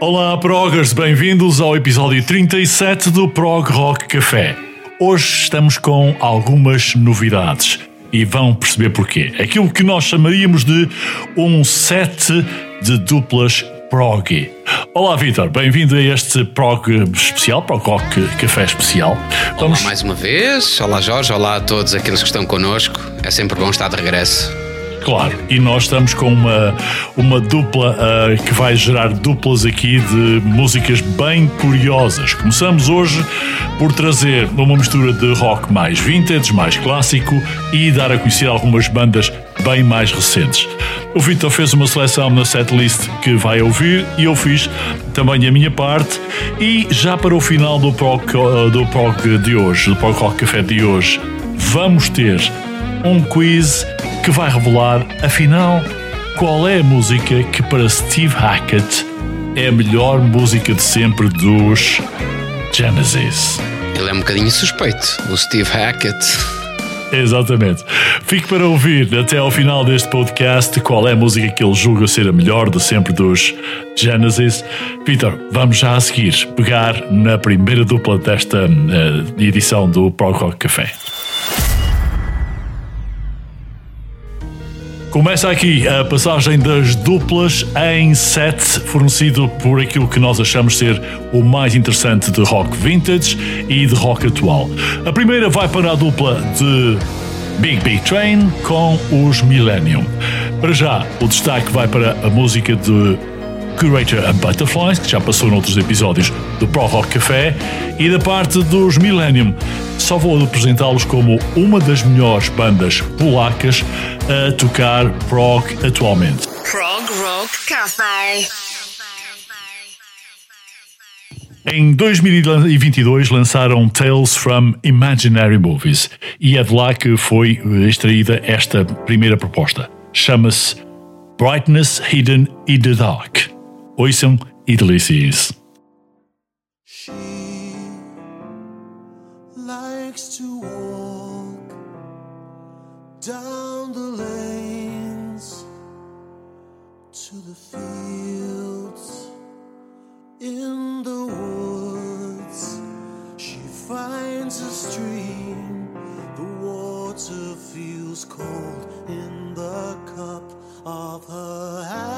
Olá, Progers, bem-vindos ao episódio 37 do Prog Rock Café. Hoje estamos com algumas novidades e vão perceber porquê. Aquilo que nós chamaríamos de um set de duplas prog. Olá, Vitor, bem-vindo a este prog especial, Prog Rock Café especial. Olá mais uma vez, olá Jorge, olá a todos aqueles que estão connosco. É sempre bom estar de regresso. Claro, e nós estamos com uma, uma dupla uh, que vai gerar duplas aqui de músicas bem curiosas. Começamos hoje por trazer uma mistura de rock mais vintage, mais clássico e dar a conhecer algumas bandas bem mais recentes. O Vitor fez uma seleção na setlist que vai ouvir e eu fiz também a minha parte. E já para o final do prog, uh, do prog de hoje, do Prog Rock Café de hoje, vamos ter um quiz que vai revelar, afinal, qual é a música que para Steve Hackett é a melhor música de sempre dos Genesis. Ele é um bocadinho suspeito, o Steve Hackett. Exatamente. Fique para ouvir até ao final deste podcast qual é a música que ele julga ser a melhor de sempre dos Genesis. Peter, vamos já a seguir pegar na primeira dupla desta uh, edição do Prog Rock Café. Começa aqui a passagem das duplas em set, fornecido por aquilo que nós achamos ser o mais interessante de rock vintage e de rock atual. A primeira vai para a dupla de Big Big Train com os Millennium. Para já, o destaque vai para a música de Curator and Butterflies, que já passou noutros episódios do Pro Rock Café, e da parte dos Millennium, só vou apresentá-los como uma das melhores bandas polacas a tocar prog atualmente. Prog Rock Café. Em 2022 lançaram Tales from Imaginary Movies e é de lá que foi extraída esta primeira proposta. Chama-se Brightness Hidden in the Dark. E deliciem-se. She likes to walk down the lanes to the fields in the woods. She finds a stream, the water feels cold in the cup of her hands.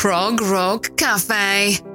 Prog Rock Cafe.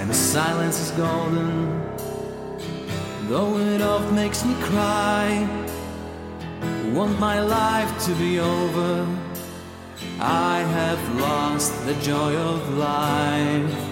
Sometimes silence is golden, though it oft makes me cry. Want my life to be over. I have lost the joy of life.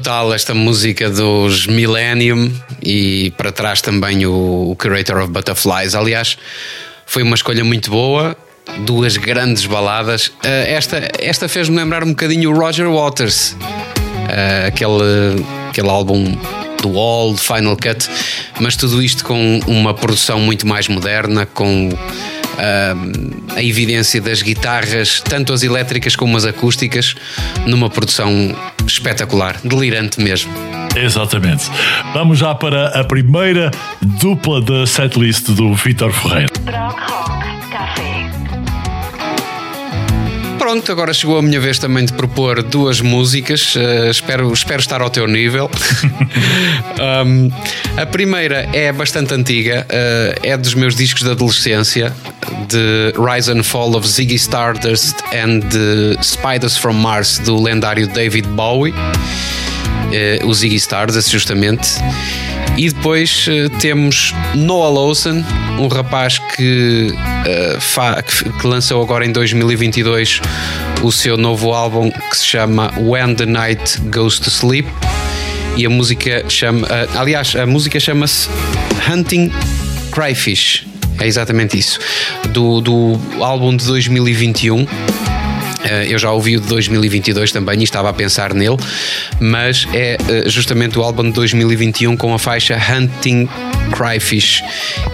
Brutal esta música dos Millennium e para trás também o, o Curator of Butterflies. Aliás, foi uma escolha muito boa. Duas grandes baladas. Eh, esta esta fez-me lembrar um bocadinho o Roger Waters, Eh, aquele, aquele álbum do All, Final Cut, mas tudo isto com uma produção muito mais moderna, com ah, a evidência das guitarras, tanto as elétricas como as acústicas, numa produção espetacular, delirante mesmo. Exatamente. Vamos já para a primeira dupla da setlist do Vitor Ferreira. Prog Rock Café. Pronto, agora chegou a minha vez também de propor duas músicas. eh, espero, espero estar ao teu nível. Um, a primeira é bastante antiga, eh, é dos meus discos de adolescência, de Rise and Fall of Ziggy Stardust and the Spiders from Mars, do lendário David Bowie. Eh, o Ziggy Stardust, justamente. E depois eh, temos Noah Lawson, um rapaz que, eh, que, lançou agora em 2022 o seu novo álbum que se chama When the Night Goes to Sleep. E a música chama. eh, aliás, a música chama-se Hunting Cryfish. É exatamente isso. Do, do álbum de 2021. Eh, Eu já ouvi o de 2022 também e estava a pensar nele, mas é eh, justamente o álbum de 2021 com a faixa Hunting Cryfish,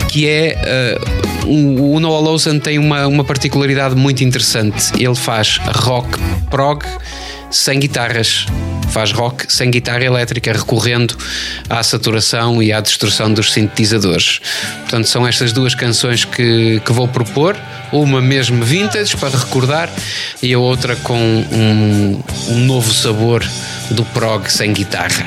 que é. o o Noah Lawson tem uma, uma particularidade muito interessante. Ele faz rock prog sem guitarras. Faz rock sem guitarra elétrica, recorrendo à saturação e à distorção dos sintetizadores. Portanto, são estas duas canções que, que vou propor. Uma mesmo vintage para recordar e a outra com um, um novo sabor do prog sem guitarra.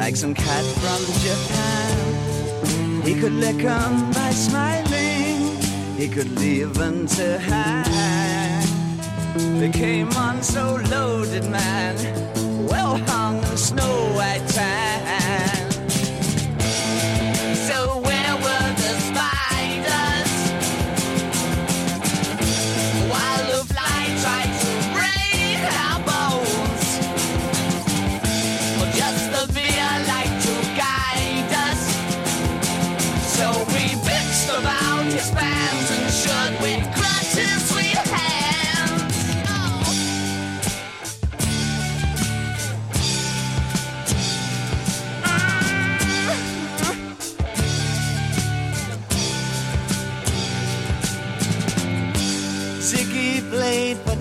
like some cat from Japan. He could lick 'em by smiling, he could leave them to hang. They came on so loaded, man, well hung in snow white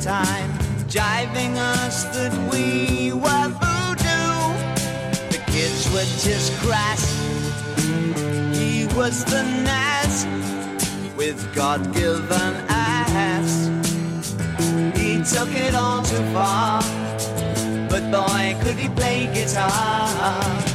time, jiving us that we were voodoo. The kids were just crass. He was the Nas with God given ass. He took it all too far, but boy, could he play guitar.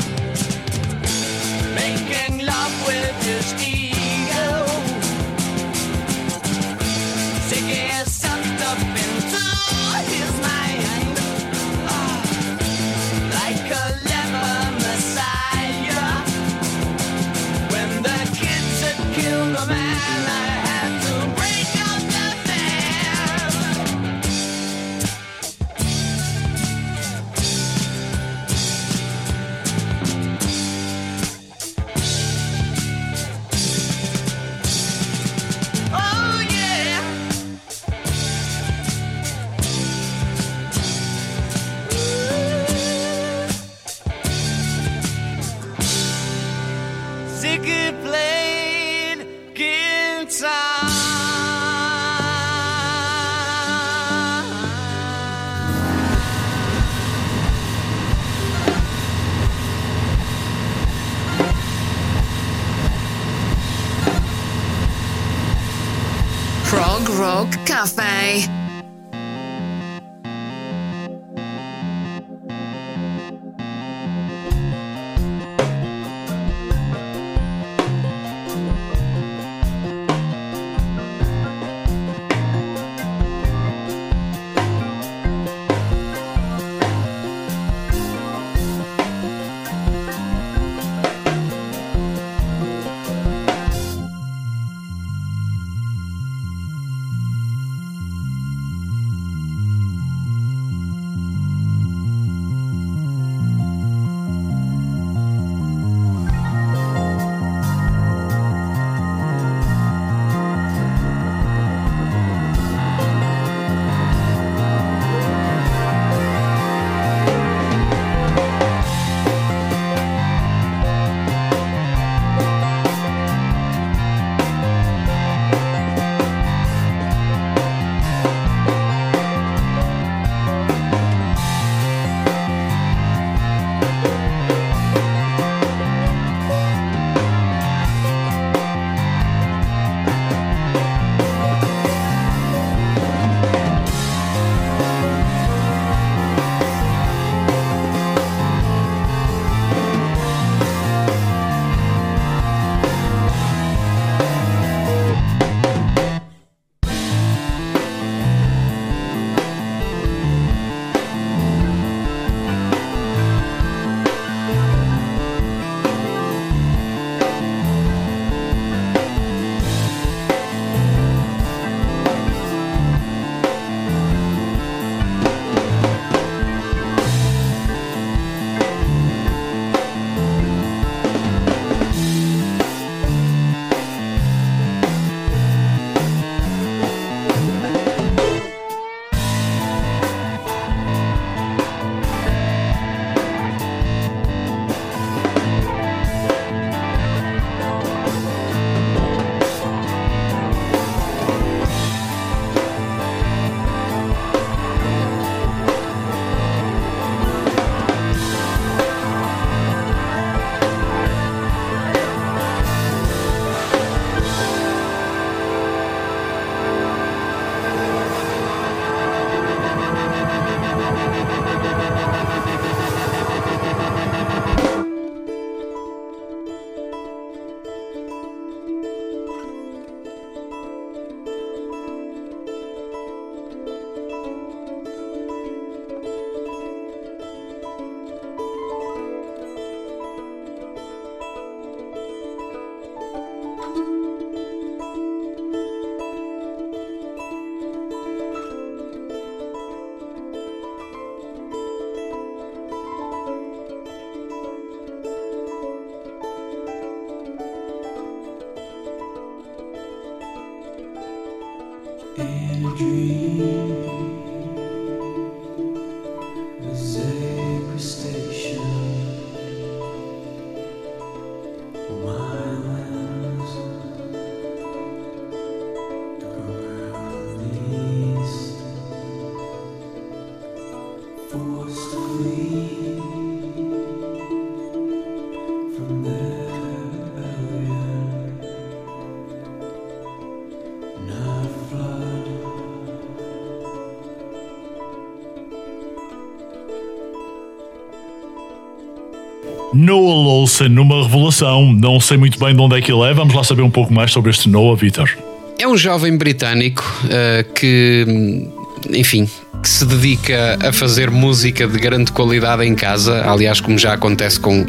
Noah Lawson, numa revelação, não sei muito bem de onde é que ele é. Vamos lá saber um pouco mais sobre este Noah, Vitor. É um jovem britânico uh, que, enfim, que se dedica a fazer música de grande qualidade em casa, aliás, como já acontece com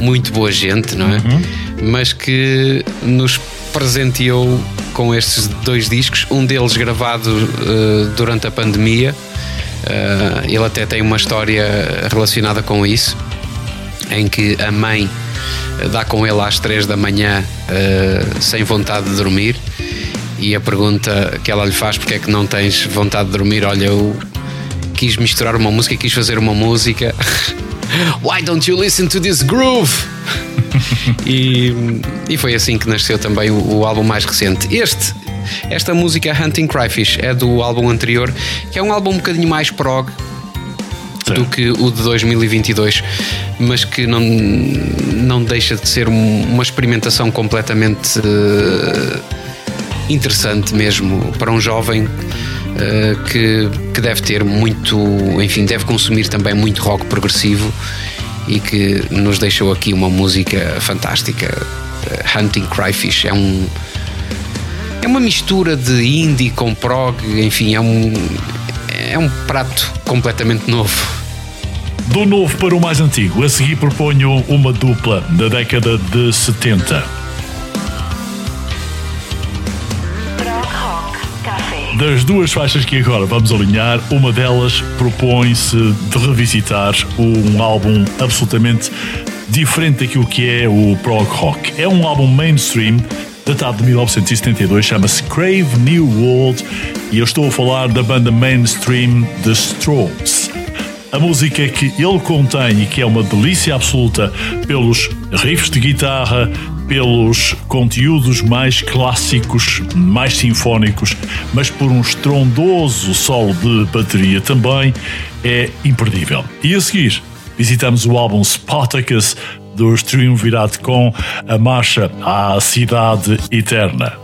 muito boa gente, não é? Mas que nos presenteou com estes dois discos, um deles gravado uh, durante a pandemia. Uh, ele até tem uma história relacionada com isso, em que a mãe uh, dá com ele às três da manhã uh, sem vontade de dormir e a pergunta que ela lhe faz porque é que não tens vontade de dormir, olha, eu quis misturar uma música, quis fazer uma música. Why don't you listen to this groove? e, e foi assim que nasceu também o, o álbum mais recente. Este, esta música Hunting Cryfish é do álbum anterior, que é um álbum um bocadinho mais prog do que o de 2022, mas que não, não deixa de ser um- uma experimentação completamente eh, interessante mesmo para um jovem eh, que, que deve ter muito, enfim, deve consumir também muito rock progressivo e que nos deixou aqui uma música fantástica. Eh, Hunting Cryfish é um é uma mistura de indie com prog, enfim, é um é um prato completamente novo. Do novo para o mais antigo, a seguir proponho uma dupla da década de 70. Prog Rock Café. Das duas faixas que agora vamos alinhar, uma delas propõe-se de revisitar um álbum absolutamente diferente daquilo que é o prog rock. É um álbum mainstream datado de 1972, chama-se Crave New World e eu estou a falar da banda mainstream The Strokes. A música que ele contém e que é uma delícia absoluta pelos riffs de guitarra, pelos conteúdos mais clássicos, mais sinfónicos, mas por um estrondoso solo de bateria também, é imperdível. E a seguir, visitamos o álbum Spartacus do Triunvirato com a marcha à Cidade Eterna.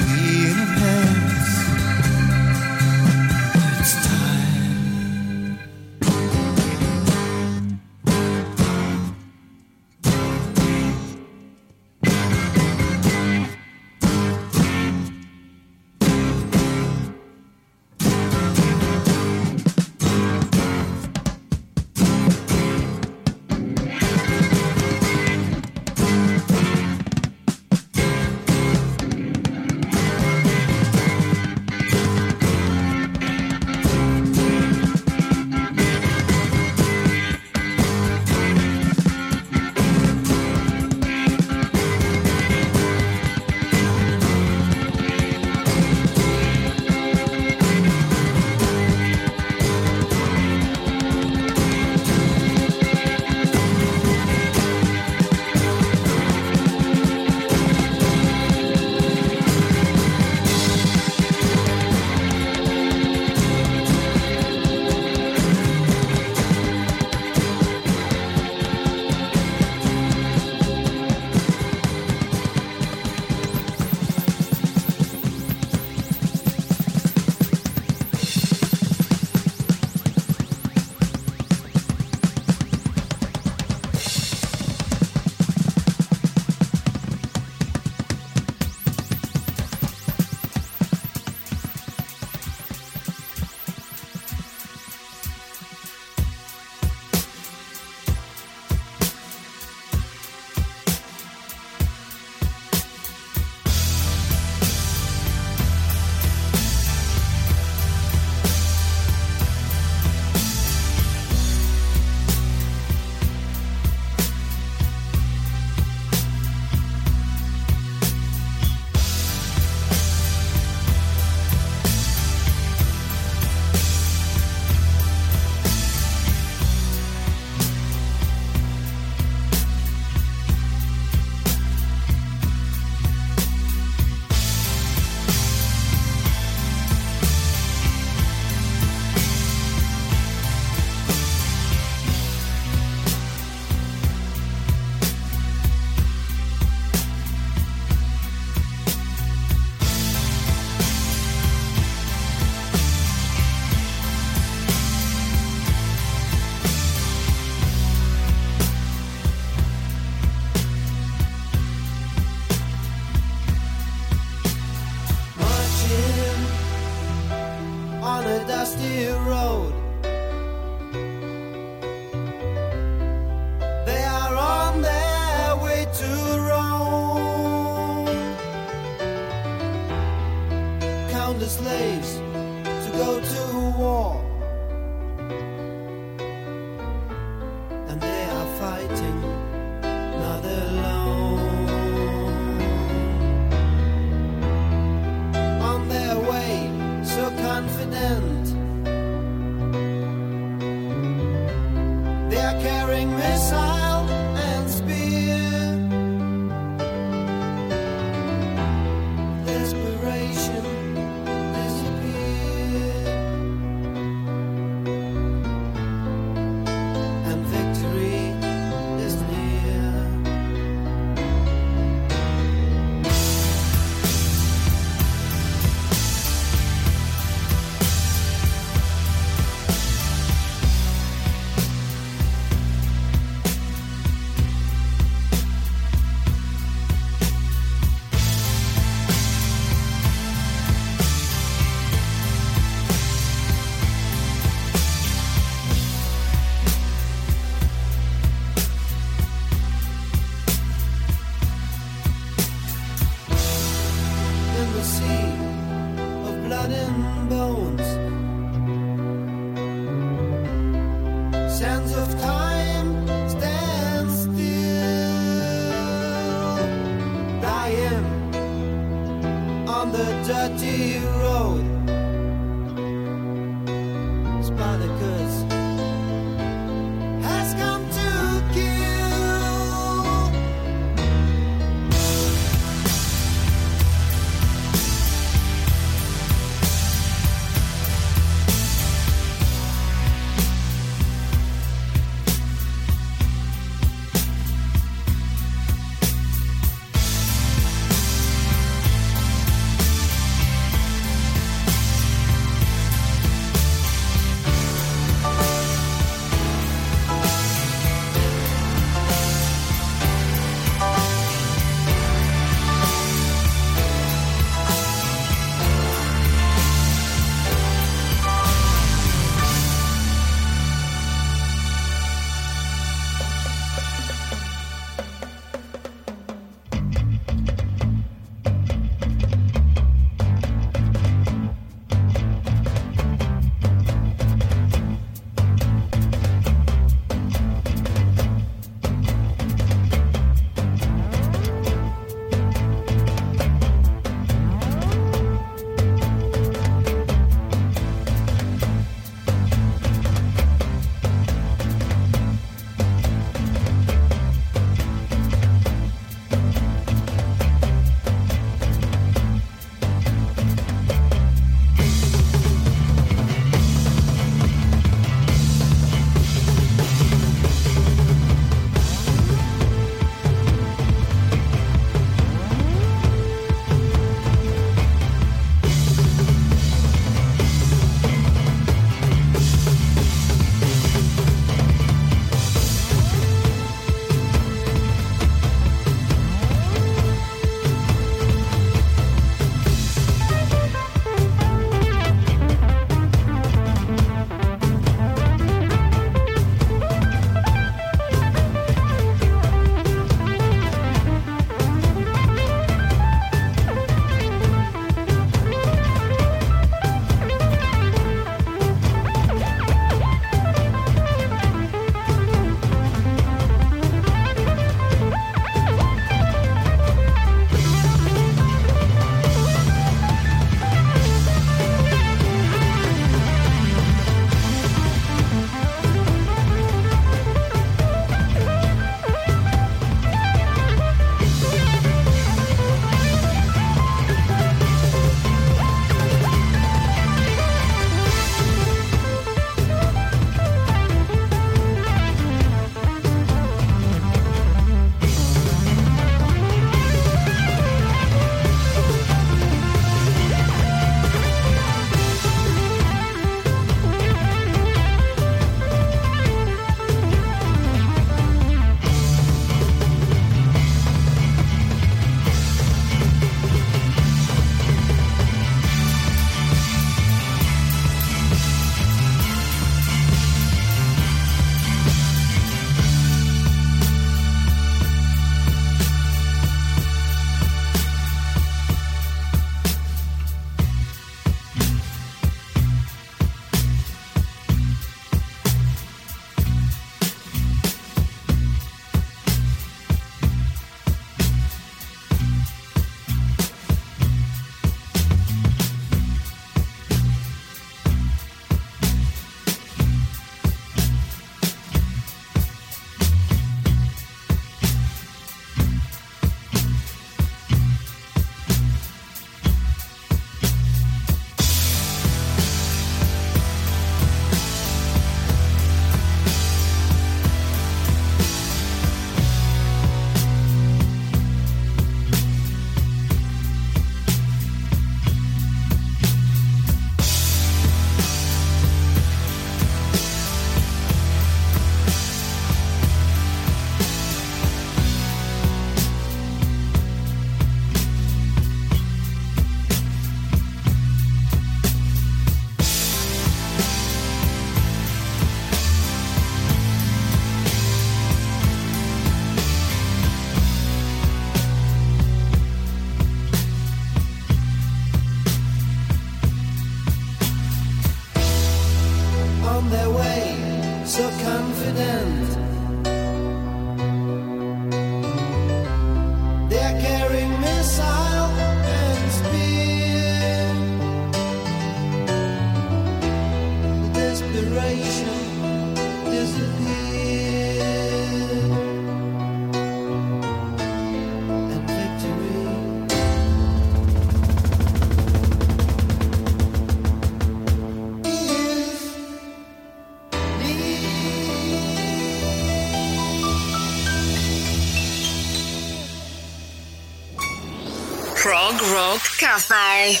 Cafe.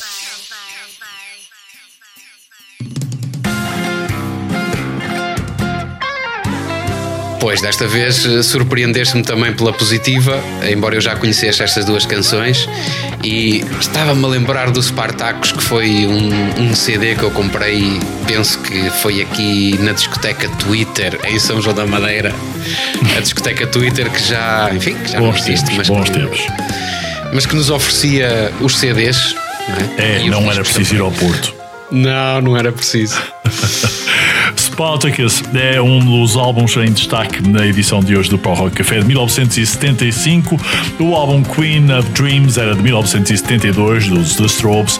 Pois, desta vez eh, surpreendeste-me também pela positiva, embora eu já conhecesse estas duas canções. E estava-me a lembrar do Spartacus, que foi um, um CD que eu comprei, penso que foi aqui na discoteca Twitter, em São João da Madeira. A discoteca Twitter que já, enfim, que já não Bons existe, tempos, mas bons que, tempos. Mas que nos oferecia os CDs. não É, E os não era preciso ir também. ao Porto. Não, não era preciso. Spartacus é um dos álbuns em destaque na edição de hoje do Pro Rock Café de 1975. O álbum Queen of Dreams era de 1972, dos The Strobes.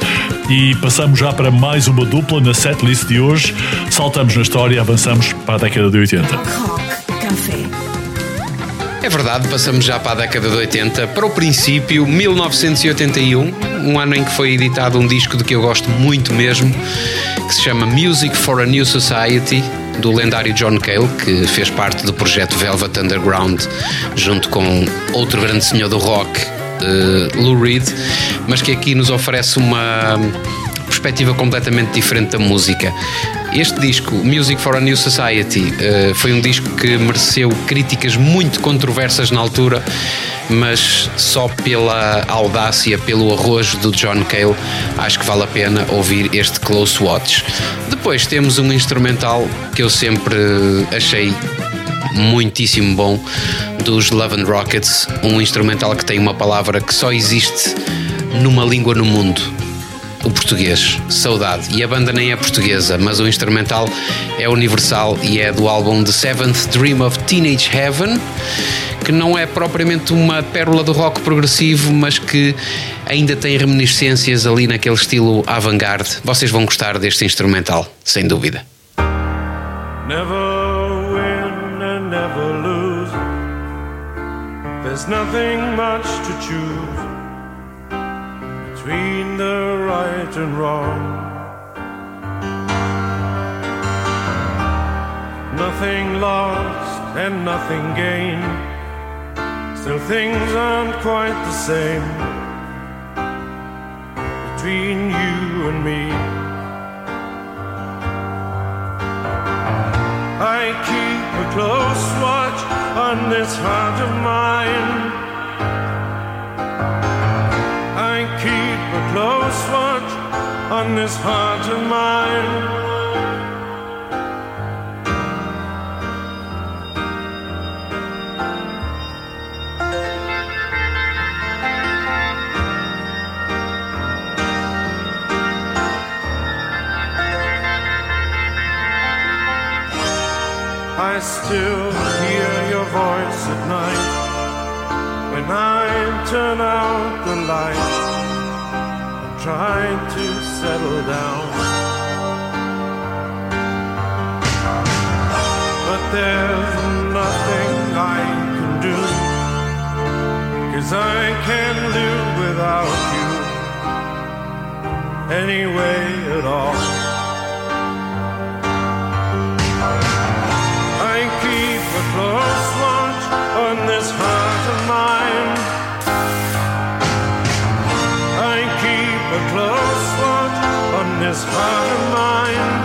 E passamos já para mais uma dupla na setlist de hoje. Saltamos na história e avançamos para a década de 80. Rock Café. É verdade, passamos já para a década de 80, para o princípio, 1981, um ano em que foi editado um disco de que eu gosto muito mesmo, que se chama Music for a New Society, do lendário John Cale, que fez parte do projeto Velvet Underground, junto com outro grande senhor do rock, eh, Lou Reed, mas que aqui nos oferece uma perspectiva completamente diferente da música. Este disco, Music for a New Society, eh, foi um disco que mereceu críticas muito controversas na altura, mas só pela audácia, pelo arrojo do John Cale, acho que vale a pena ouvir este Close Watch. Depois temos um instrumental que eu sempre achei muitíssimo bom dos Love and Rockets, um instrumental que tem uma palavra que só existe numa língua no mundo. O português, saudade. E a banda nem é portuguesa, mas o instrumental é universal e é do álbum The Seventh Dream of Teenage Heaven, que não é propriamente uma pérola do rock progressivo, mas que ainda tem reminiscências ali naquele estilo avant-garde. Vocês vão gostar deste instrumental, sem dúvida. Never win and never lose. There's nothing much to choose between the right and wrong. Nothing lost and nothing gained. Still, things aren't quite the same between you and me. I keep a close watch on this heart of mine. Close watch on this heart of mine. I still hear your voice at night when I turn out the light and try to settle down. But there's nothing I can do, cause I can't live without you anyway at all. I keep a close watch on this heart close watch on this heart of mine.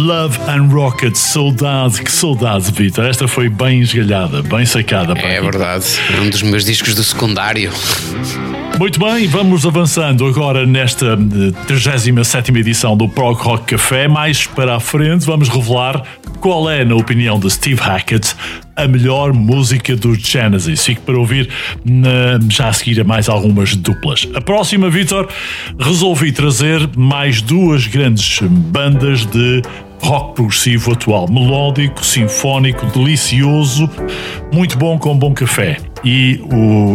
Love and Rocket, saudade, que saudade, Vitor. Esta foi bem esgalhada, bem sacada. pá. É verdade. Um dos meus discos do secundário. Muito bem, vamos avançando agora nesta eh, 37 edição do Prog Rock Café. Mais para a frente, vamos revelar qual é, na opinião de Steve Hackett, a melhor música do Genesis. Fique para ouvir na- já a seguir a mais algumas duplas. A próxima, Vitor, resolvi trazer mais duas grandes bandas de rock progressivo atual, melódico, sinfónico, delicioso, muito bom com bom café. E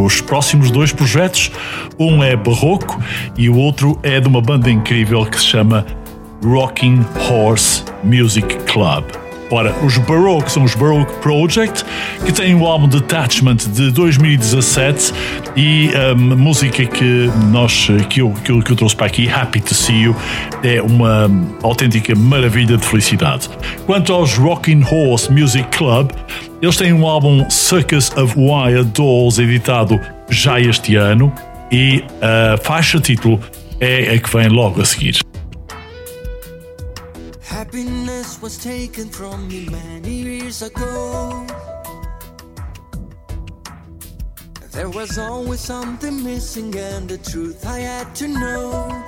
os próximos dois projetos, um é barroco e o outro é de uma banda incrível que se chama Rocking Horse Music Club. Ora, os Baroque são os Baroque Project, que têm o álbum Detachment de 2017 e a música que, nós, que, eu, que, eu, que eu trouxe para aqui, Happy to See You, é uma autêntica maravilha de felicidade. Quanto aos Rocking Horse Music Club, eles têm um álbum Circus of Wire Dolls editado já este ano e a faixa título é a que vem logo a seguir. Happiness was taken from me many years ago. There was always something missing, and the truth I had to know.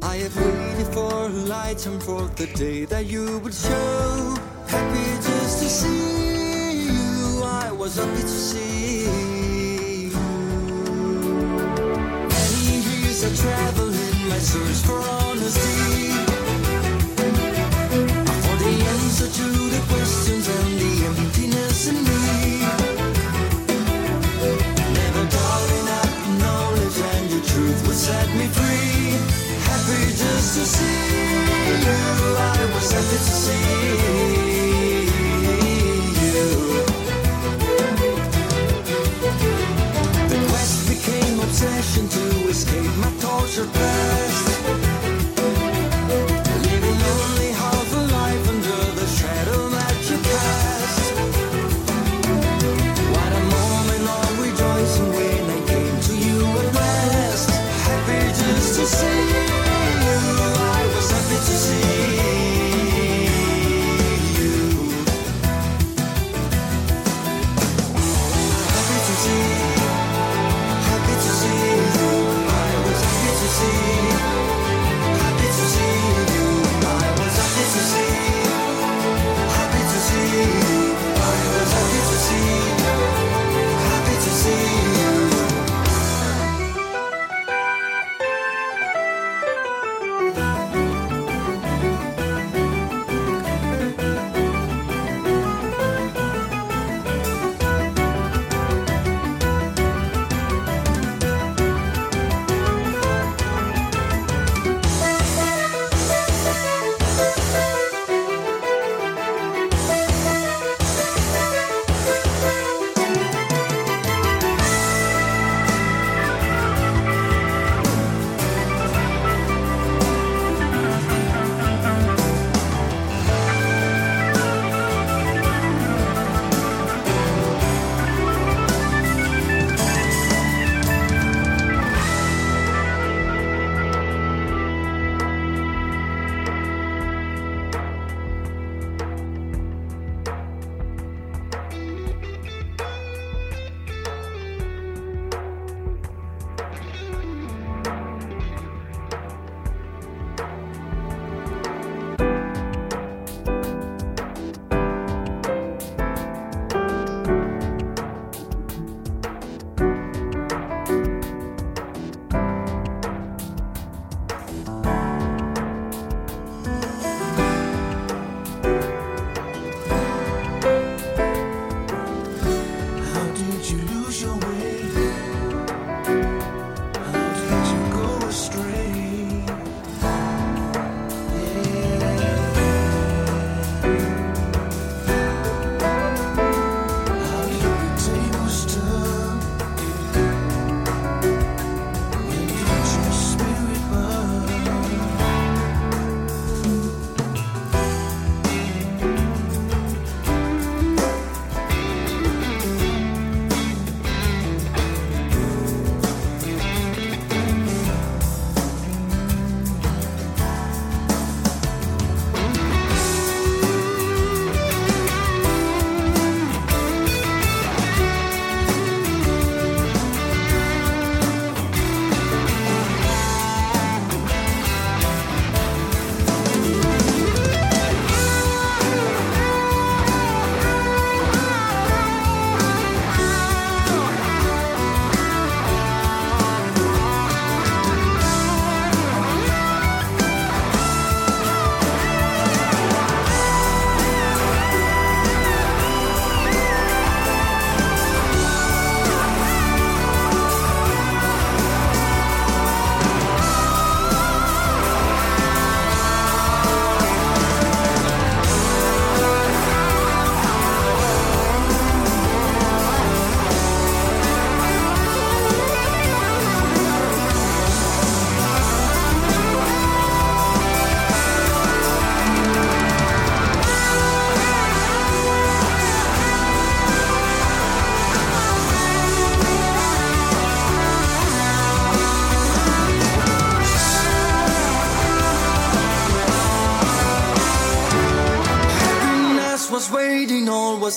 I have waited for light and for the day that you would show. Happy just to see you, I was happy to see you. Many years I travel answers for honesty. For the answer to the questions and the emptiness in me. Never doubting that knowledge and your truth would set me free. Happy just to see you, I was happy to see. obsession to escape my torture past.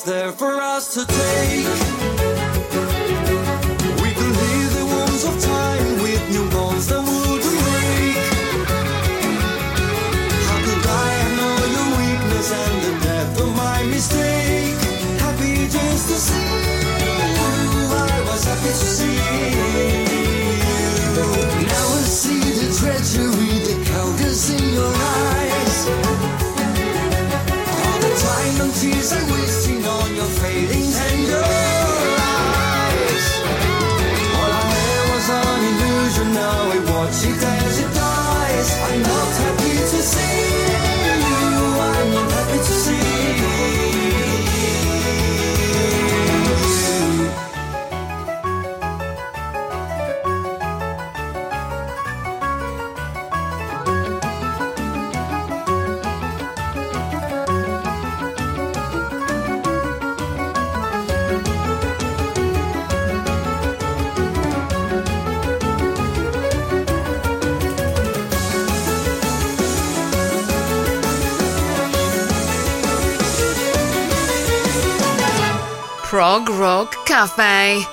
There for us to take. Cafe.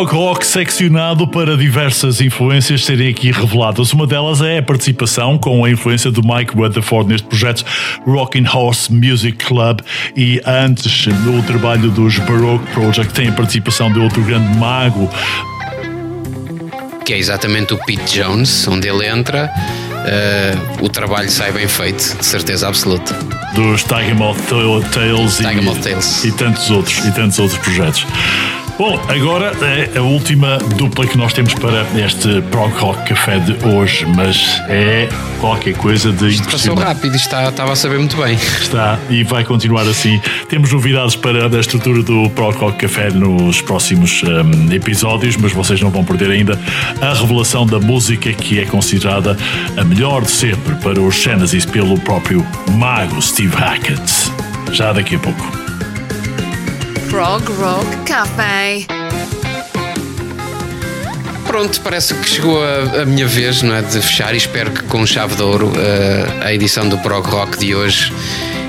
Prog rock seccionado para diversas influências serem aqui reveladas. Uma delas é a participação com a influência do Mike Rutherford neste projeto Rocking Horse Music Club e antes o trabalho dos Baroque Project tem a participação de outro grande mago Que é exatamente o Pete Jones, onde ele entra. eh, o trabalho sai bem feito, de certeza absoluta. dos Tiger Moth Tales, e, Tales. e tantos outros e tantos outros projetos. Bom, agora é a última dupla que nós temos para este Prog Rock Café de hoje, mas é qualquer coisa de Isto passou rápido, está- estava a saber muito bem. Está e vai continuar assim. Temos novidades para a estrutura do Prog Rock Café nos próximos hum, episódios, mas vocês não vão perder ainda a revelação da música que é considerada a melhor de sempre para os Genesis pelo próprio mago Steve Hackett. Já daqui a pouco. Prog Rock Cafe. Pronto, parece que chegou a, a minha vez não é, de fechar e espero que com chave de ouro eh, a edição do Prog Rock de hoje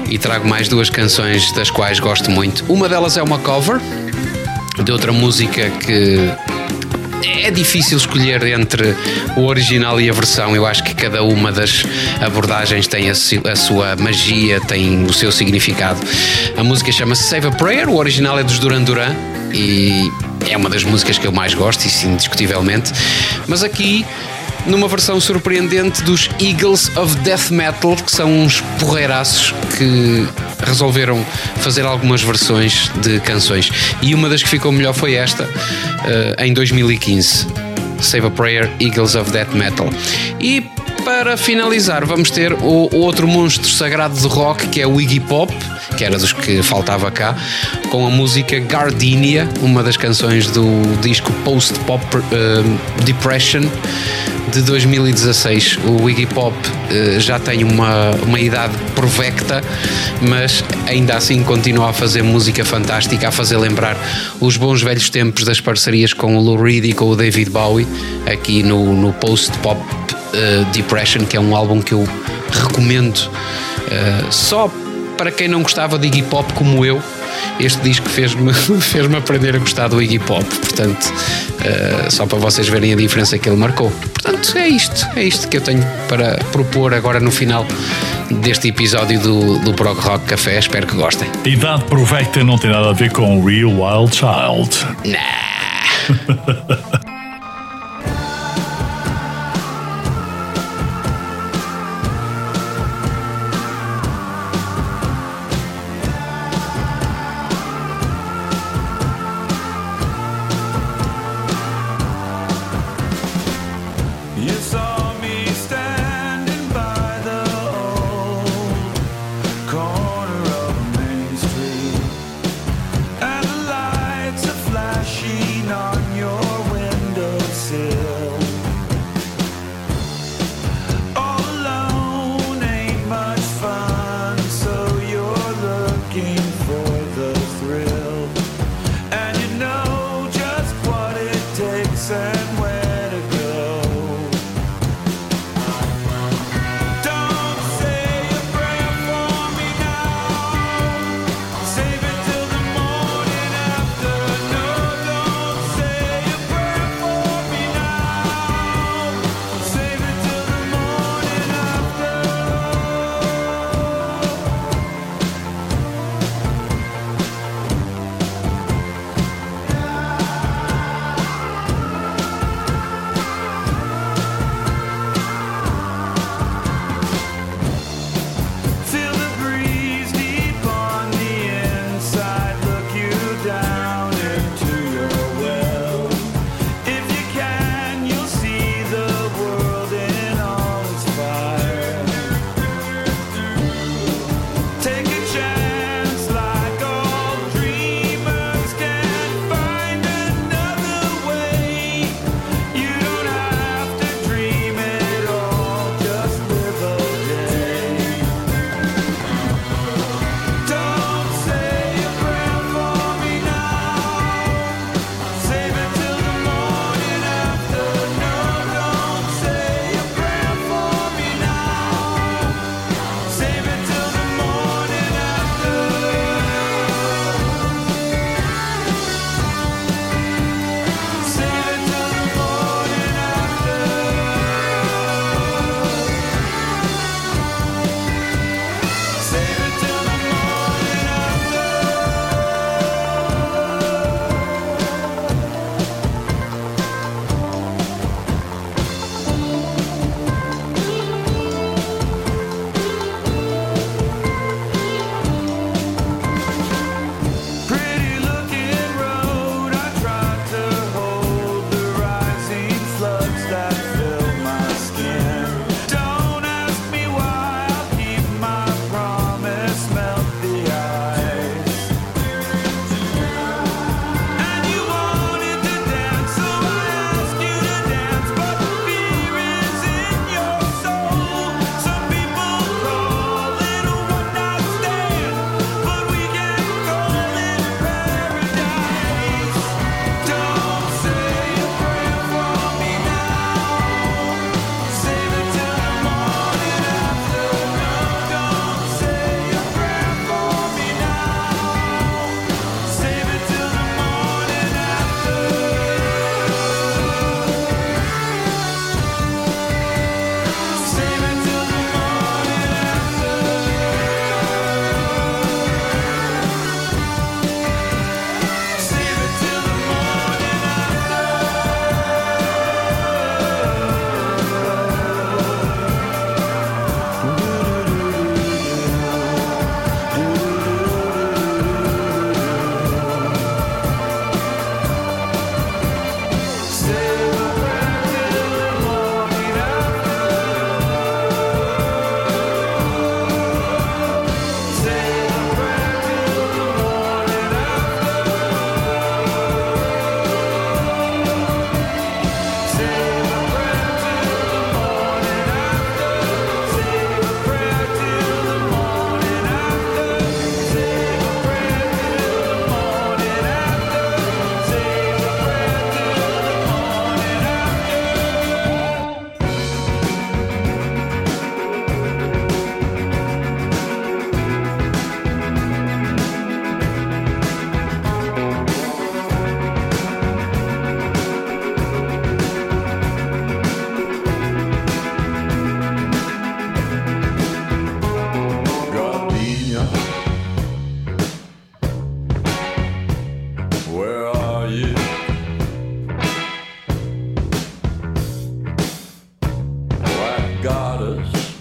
e trago mais duas canções das quais gosto muito. Uma delas é uma cover de outra música que é difícil escolher entre o original e a versão. Eu acho que cada uma das abordagens tem a, a sua magia, tem o seu significado. A música chama-se Save a Prayer, o original é dos Duran Duran e é uma das músicas que eu mais gosto, isso indiscutivelmente. Mas aqui numa versão surpreendente dos Eagles of Death Metal, que são uns porreiraços que resolveram fazer algumas versões de canções. E uma das que ficou melhor foi esta, eh, em 2015. Save a Prayer, Eagles of Death Metal. E para finalizar, vamos ter o outro monstro sagrado de rock que é o Iggy Pop, que era dos que faltava cá, com a música Gardenia, uma das canções do disco Post Pop eh, Depression de 2016. O Iggy Pop eh, já tem uma, uma idade provecta, mas ainda assim continua a fazer música fantástica, a fazer lembrar os bons velhos tempos das parcerias com o Lou Reed e com o David Bowie, aqui no, no Post Pop eh, Depression, que é um álbum que eu recomendo eh, só para quem não gostava de Iggy Pop como eu. Este disco fez-me fez aprender a gostar do Iggy Pop, portanto, eh, só para vocês verem a diferença que ele marcou. Portanto, é isto, é isto que eu tenho para propor agora no final deste episódio do, do Prog Rock Café. Espero que gostem. Idade provecta não tem nada a ver com Real Wild Child. You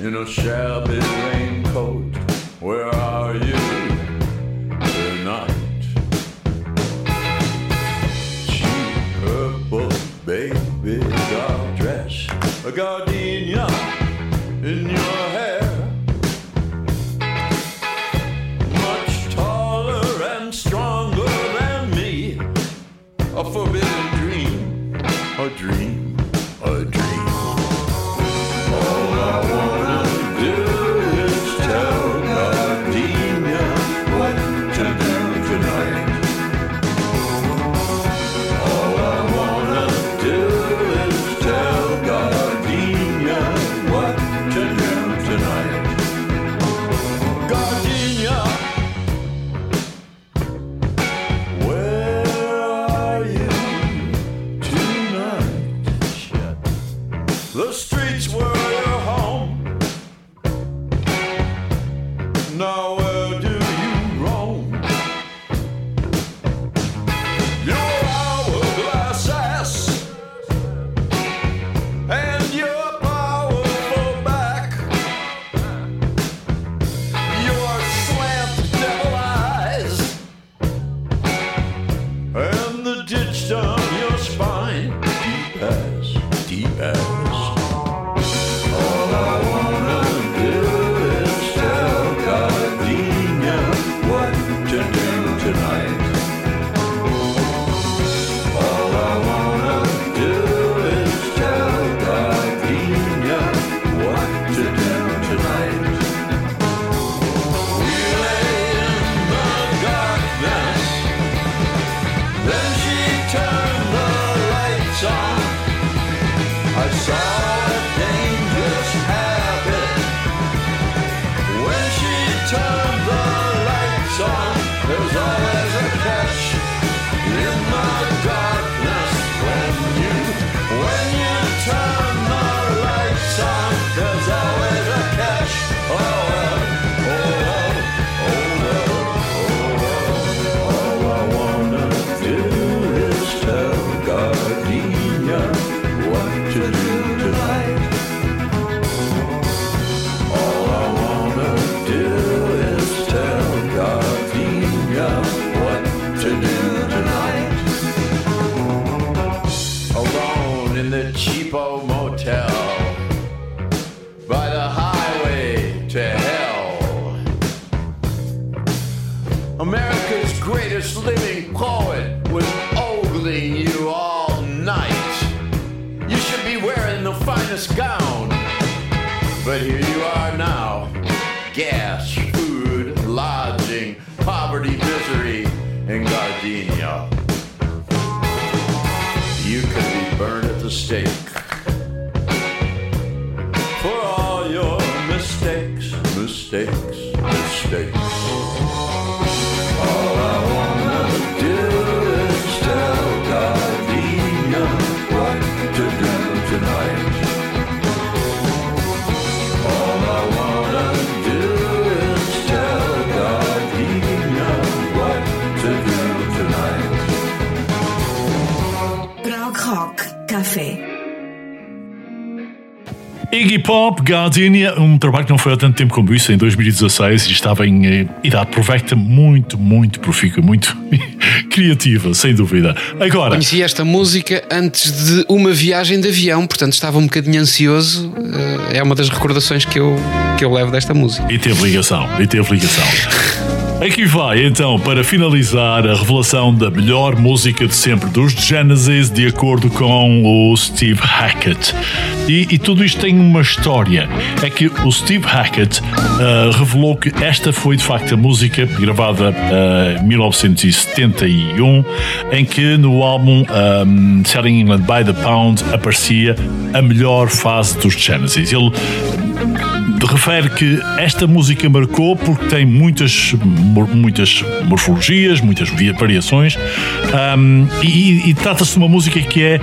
in a shabby raincoat. Where are you tonight? Cheap purple baby doll dress, a gardenia greatest living poet was ogling you all night. You should be wearing the finest gown. But here you are now. Gas, food, lodging, poverty, misery, and gardenia. You could be burned at the stake. For all your mistakes, mistakes, mistakes. Iggy Pop, Gardenia, um trabalho que não foi há tanto tempo como isso, em 2016, e estava em eh, idade provecta muito, muito profícua, muito criativa, sem dúvida. Agora, Conheci esta música antes de uma viagem de avião, portanto estava um bocadinho ansioso. eh, É uma das recordações que eu, que eu levo desta música. e teve ligação, e teve ligação. Aqui vai então para finalizar a revelação da melhor música de sempre dos Genesis, de acordo com o Steve Hackett. E, e tudo isto tem uma história. É que o Steve Hackett ah, revelou que esta foi de facto a música gravada ah, em 1971, em que no álbum um, Selling England by the Pound aparecia a melhor fase dos Genesis. Ele refere que esta música marcou porque tem muitas, muitas morfologias, muitas variações ahm, e, e trata-se de uma música que é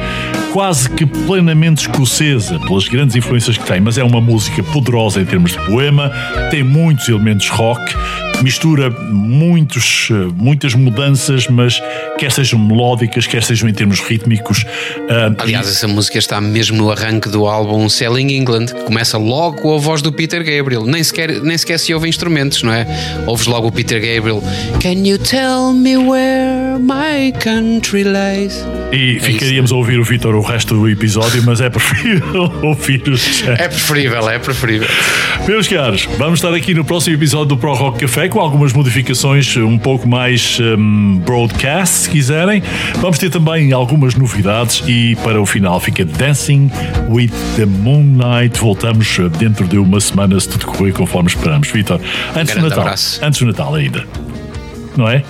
quase que plenamente escocesa pelas grandes influências que tem, mas é uma música poderosa em termos de poema, tem muitos elementos rock, mistura muitos, muitas mudanças, mas quer sejam melódicas, quer sejam em termos rítmicos. Aliás, essa música está mesmo no arranque do álbum Selling England, que começa logo com a voz do Peter Gabriel. Nem sequer, nem sequer se ouve instrumentos, não é? Ouves logo o Peter Gabriel. Can you tell me where my country lies? E ficaríamos a ouvir o Vitor o resto do episódio, mas é preferível ouvir o Jack. É preferível, é preferível. Meus caros, vamos estar aqui no próximo episódio do Pro Rock Café com algumas modificações um pouco mais hum, broadcast, se quiserem. Vamos ter também algumas novidades e para o final fica Dancing with the Moonlight. Voltamos eh, dentro de uma semana, se tudo correr conforme esperamos. Vitor, antes do Grande Natal. abraço. Antes do Natal ainda. Não é?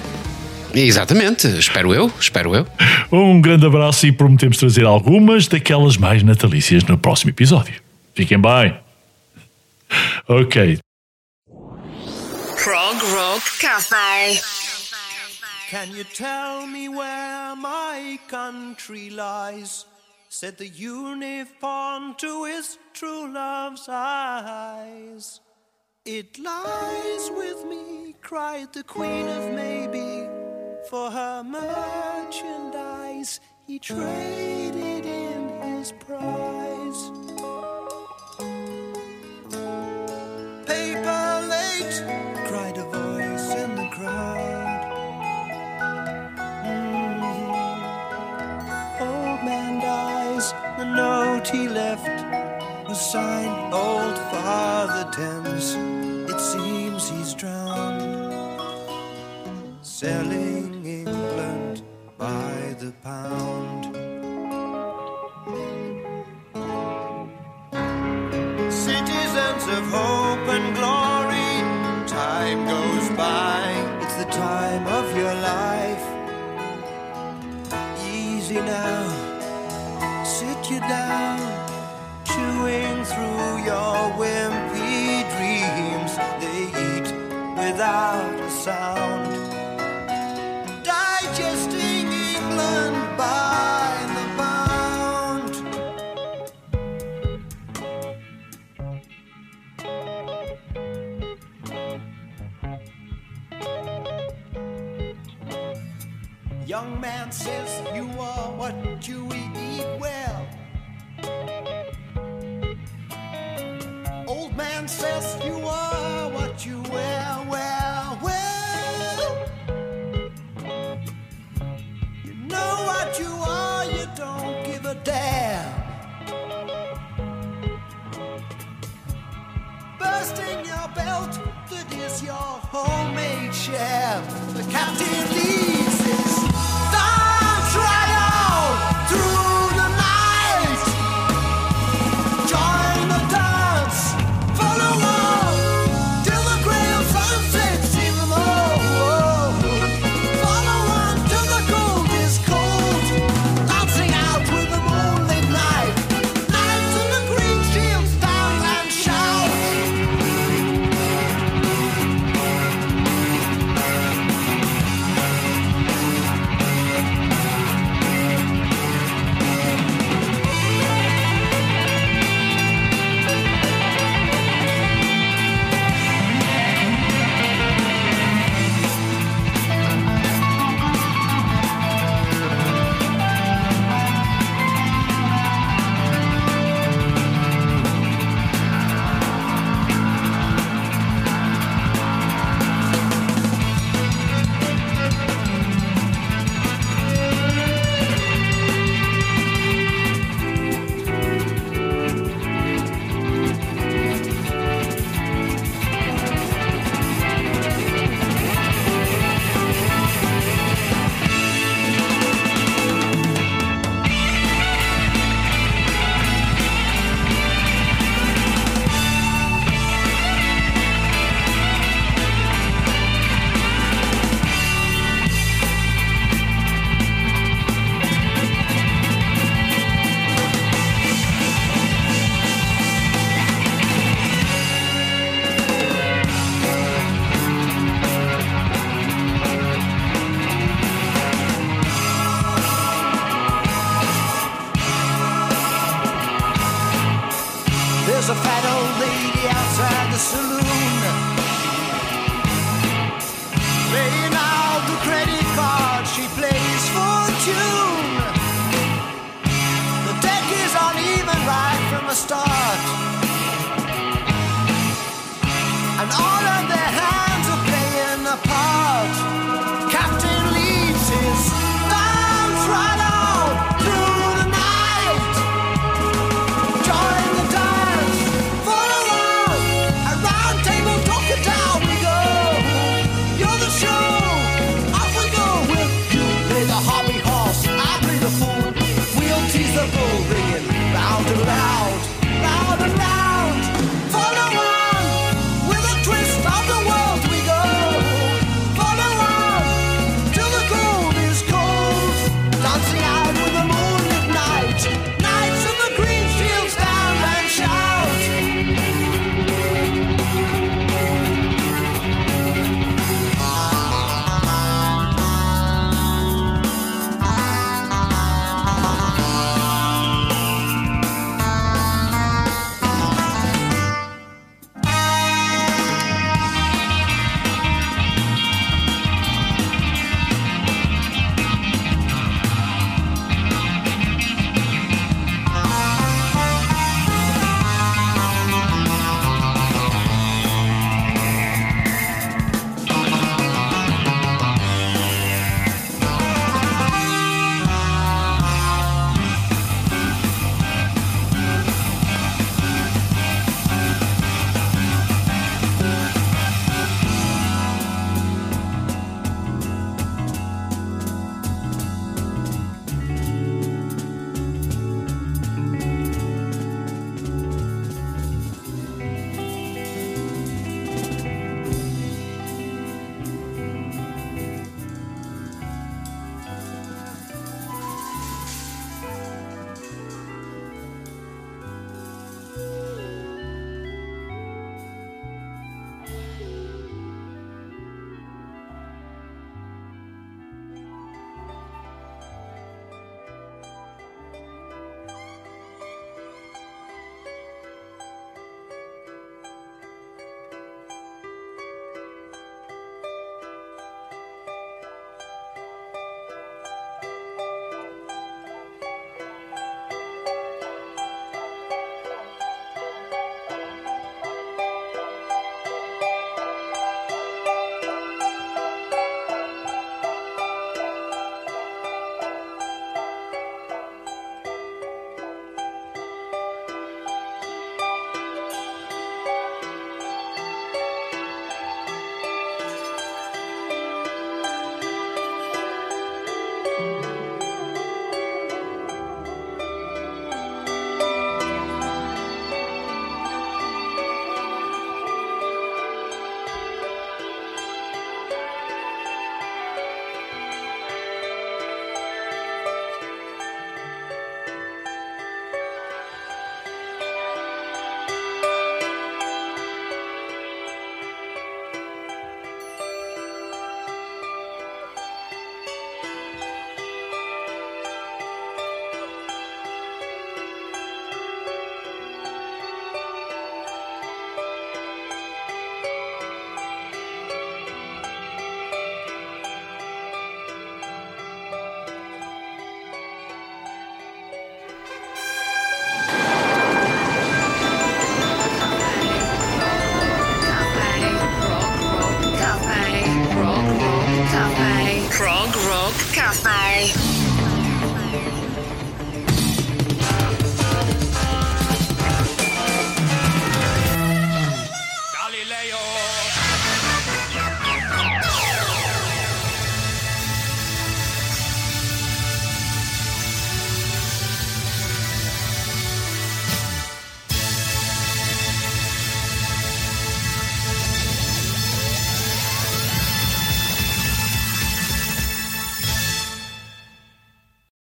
Exatamente, espero eu, espero eu. Um grande abraço e prometemos trazer algumas daquelas mais natalícias no próximo episódio. Fiquem bem. Ok. Prog Rock Cafe. Can you tell me where my country lies? Said the uniform to his true love's eyes. It lies with me, cried the Queen of Maybe. For her merchandise, he traded in his prize. He left was signed Old Father Thames. It seems he's drowned, selling England by the pound. Citizens of hope down, chewing through your wimpy dreams. They eat without a sound, digesting England by the pound. Young man says homemade chef.